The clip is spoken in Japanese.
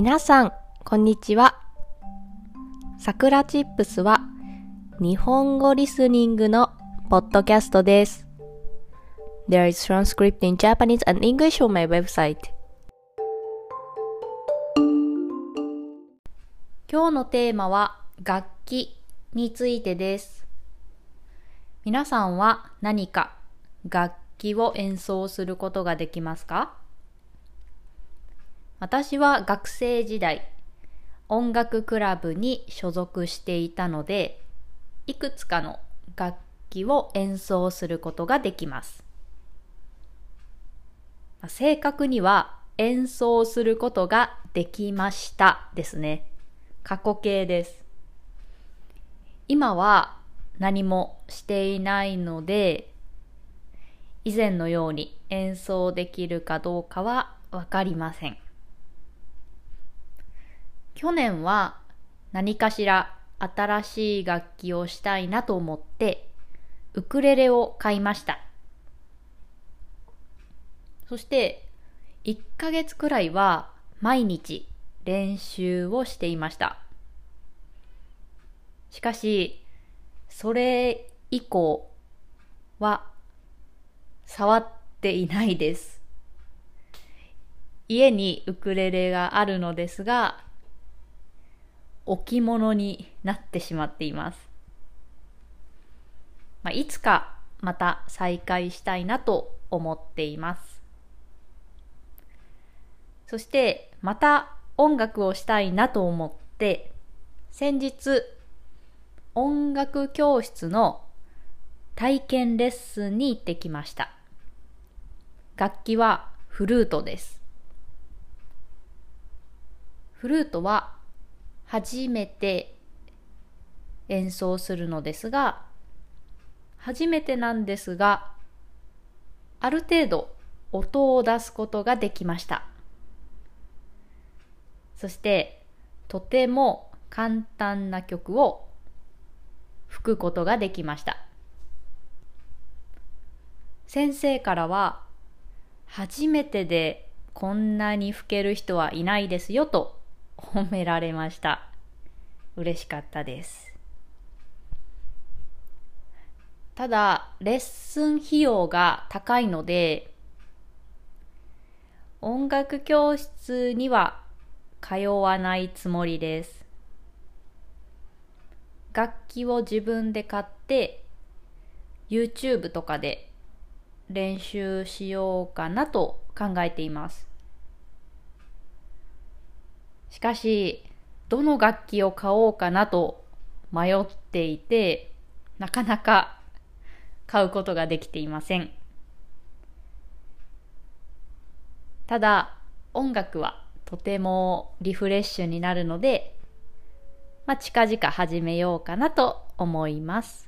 皆さん、こんにちは。さくらチップスは日本語リスニングのポッドキャストです。There is transcript in Japanese and English on my website. 今日のテーマは楽器についてです。皆さんは何か楽器を演奏することができますか？私は学生時代、音楽クラブに所属していたので、いくつかの楽器を演奏することができます。正確には演奏することができましたですね。過去形です。今は何もしていないので、以前のように演奏できるかどうかはわかりません。去年は何かしら新しい楽器をしたいなと思ってウクレレを買いました。そして1ヶ月くらいは毎日練習をしていました。しかし、それ以降は触っていないです。家にウクレレがあるのですが、置物になってしまっています。まあ、いつかまた再開したいなと思っています。そしてまた音楽をしたいなと思って先日音楽教室の体験レッスンに行ってきました。楽器はフルートです。フルートは初めて演奏するのですが、初めてなんですが、ある程度音を出すことができました。そして、とても簡単な曲を吹くことができました。先生からは、初めてでこんなに吹ける人はいないですよと褒められました。嬉しかったです。ただ、レッスン費用が高いので、音楽教室には通わないつもりです。楽器を自分で買って、YouTube とかで練習しようかなと考えています。しかし、どの楽器を買おうかなと迷っていて、なかなか買うことができていません。ただ、音楽はとてもリフレッシュになるので、まあ、近々始めようかなと思います。